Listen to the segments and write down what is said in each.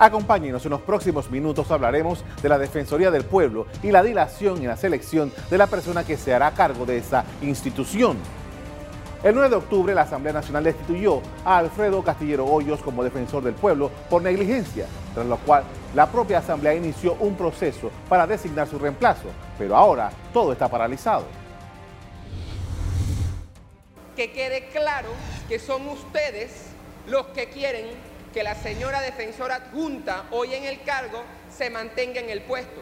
Acompáñenos en los próximos minutos hablaremos de la Defensoría del Pueblo y la dilación en la selección de la persona que se hará cargo de esa institución. El 9 de octubre la Asamblea Nacional destituyó a Alfredo Castillero Hoyos como defensor del pueblo por negligencia, tras lo cual la propia Asamblea inició un proceso para designar su reemplazo, pero ahora todo está paralizado. Que quede claro que son ustedes los que quieren que la señora defensora adjunta hoy en el cargo se mantenga en el puesto.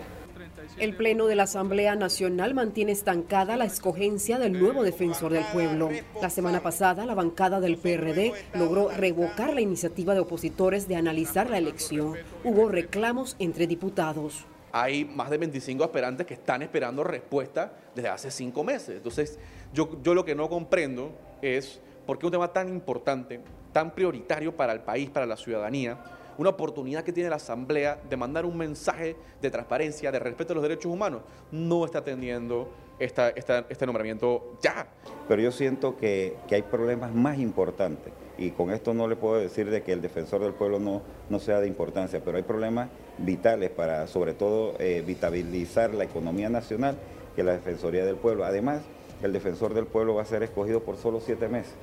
El Pleno de la Asamblea Nacional mantiene estancada la escogencia del nuevo defensor del pueblo. La semana pasada, la bancada del PRD logró revocar la iniciativa de opositores de analizar la elección. Hubo reclamos entre diputados. Hay más de 25 aspirantes que están esperando respuesta desde hace cinco meses. Entonces, yo, yo lo que no comprendo es por qué un tema tan importante, tan prioritario para el país, para la ciudadanía, una oportunidad que tiene la Asamblea de mandar un mensaje de transparencia, de respeto a los derechos humanos, no está atendiendo este nombramiento ya. Pero yo siento que, hay problemas más importantes y con esto no le puedo decir de que el defensor del pueblo no, no sea de importancia, pero hay problemas vitales para sobre todo eh, vitalizar la economía nacional que la Defensoría del Pueblo. Además, el defensor del pueblo va a ser escogido por solo siete meses.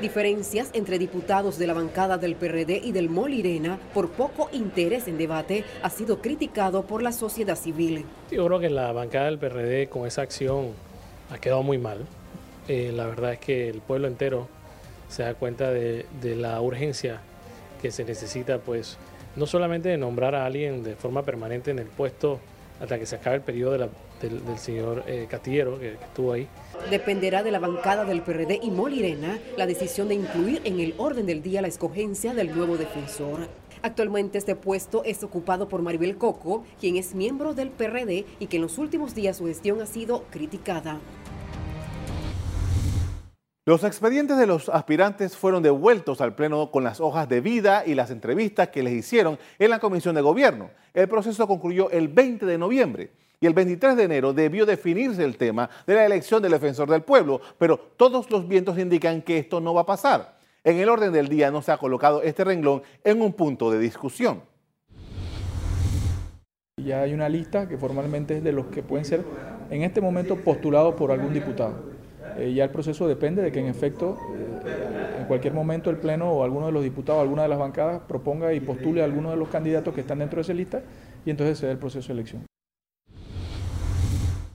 Diferencias entre diputados de la bancada del PRD y del Molirena por poco interés en debate ha sido criticado por la sociedad civil. Yo creo que la bancada del PRD con esa acción ha quedado muy mal. Eh, la verdad es que el pueblo entero se da cuenta de, la urgencia que se necesita, pues no solamente de nombrar a alguien de forma permanente en el puesto hasta que se acabe el periodo del, señor eh, Castillero, que estuvo ahí, Dependerá de la bancada del PRD y Molirena la decisión de incluir en el orden del día la escogencia del nuevo defensor. Actualmente este puesto es ocupado por Maribel Coco, quien es miembro del PRD y que en los últimos días su gestión ha sido criticada. Los expedientes de los aspirantes fueron devueltos al Pleno con las hojas de vida y las entrevistas que les hicieron en la Comisión de Gobierno. El proceso concluyó el 20 de noviembre y el 23 de enero debió definirse el tema de la elección del defensor del pueblo, pero todos los vientos indican que esto no va a pasar. En el orden del día no se ha colocado este renglón en un punto de discusión. Ya hay una lista que formalmente es de los que pueden ser en este momento postulados por algún diputado. Eh, ya el proceso depende de que en efecto eh, en cualquier momento el Pleno o alguno de los diputados, alguna de las bancadas proponga y postule a alguno de los candidatos que están dentro de esa lista y entonces se el proceso de elección.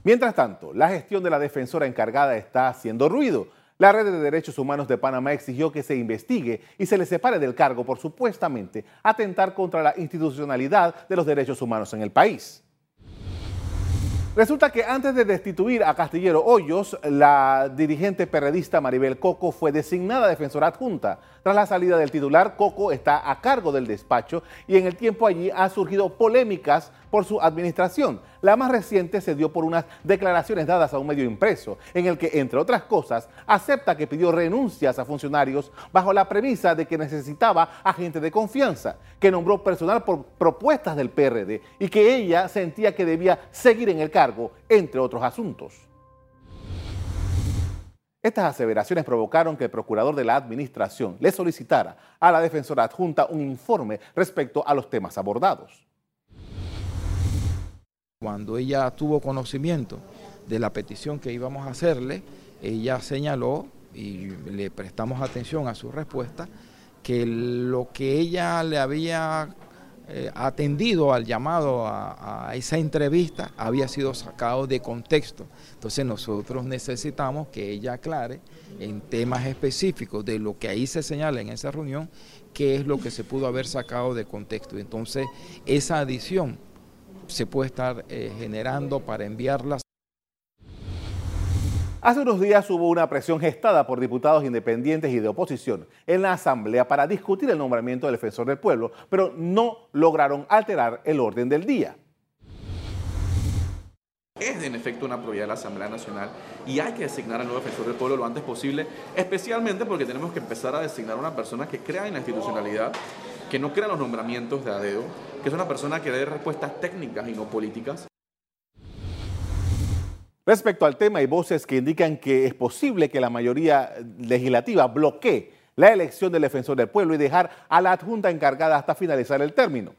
Mientras tanto, la gestión de la defensora encargada está haciendo ruido. La Red de Derechos Humanos de Panamá exigió que se investigue y se le separe del cargo por supuestamente atentar contra la institucionalidad de los derechos humanos en el país. Resulta que antes de destituir a Castillero Hoyos, la dirigente perredista Maribel Coco fue designada defensora adjunta. Tras la salida del titular, Coco está a cargo del despacho y en el tiempo allí ha surgido polémicas por su administración. La más reciente se dio por unas declaraciones dadas a un medio impreso, en el que, entre otras cosas, acepta que pidió renuncias a funcionarios bajo la premisa de que necesitaba agente de confianza, que nombró personal por propuestas del PRD y que ella sentía que debía seguir en el cargo, entre otros asuntos. Estas aseveraciones provocaron que el procurador de la administración le solicitara a la defensora adjunta un informe respecto a los temas abordados. Cuando ella tuvo conocimiento de la petición que íbamos a hacerle, ella señaló, y le prestamos atención a su respuesta, que lo que ella le había eh, atendido al llamado a, esa entrevista había sido sacado de contexto. Entonces nosotros necesitamos que ella aclare en temas específicos de lo que ahí se señala en esa reunión, qué es lo que se pudo haber sacado de contexto. Entonces esa adición se puede estar eh, generando para enviarlas. Hace unos días hubo una presión gestada por diputados independientes y de oposición en la Asamblea para discutir el nombramiento del defensor del pueblo, pero no lograron alterar el orden del día. Es en efecto una prioridad de la Asamblea Nacional y hay que designar al nuevo defensor del pueblo lo antes posible, especialmente porque tenemos que empezar a designar una persona que crea en la institucionalidad, que no crea los nombramientos de ADEO, que es una persona que dé respuestas técnicas y no políticas. Respecto al tema, hay voces que indican que es posible que la mayoría legislativa bloquee la elección del defensor del pueblo y dejar a la adjunta encargada hasta finalizar el término.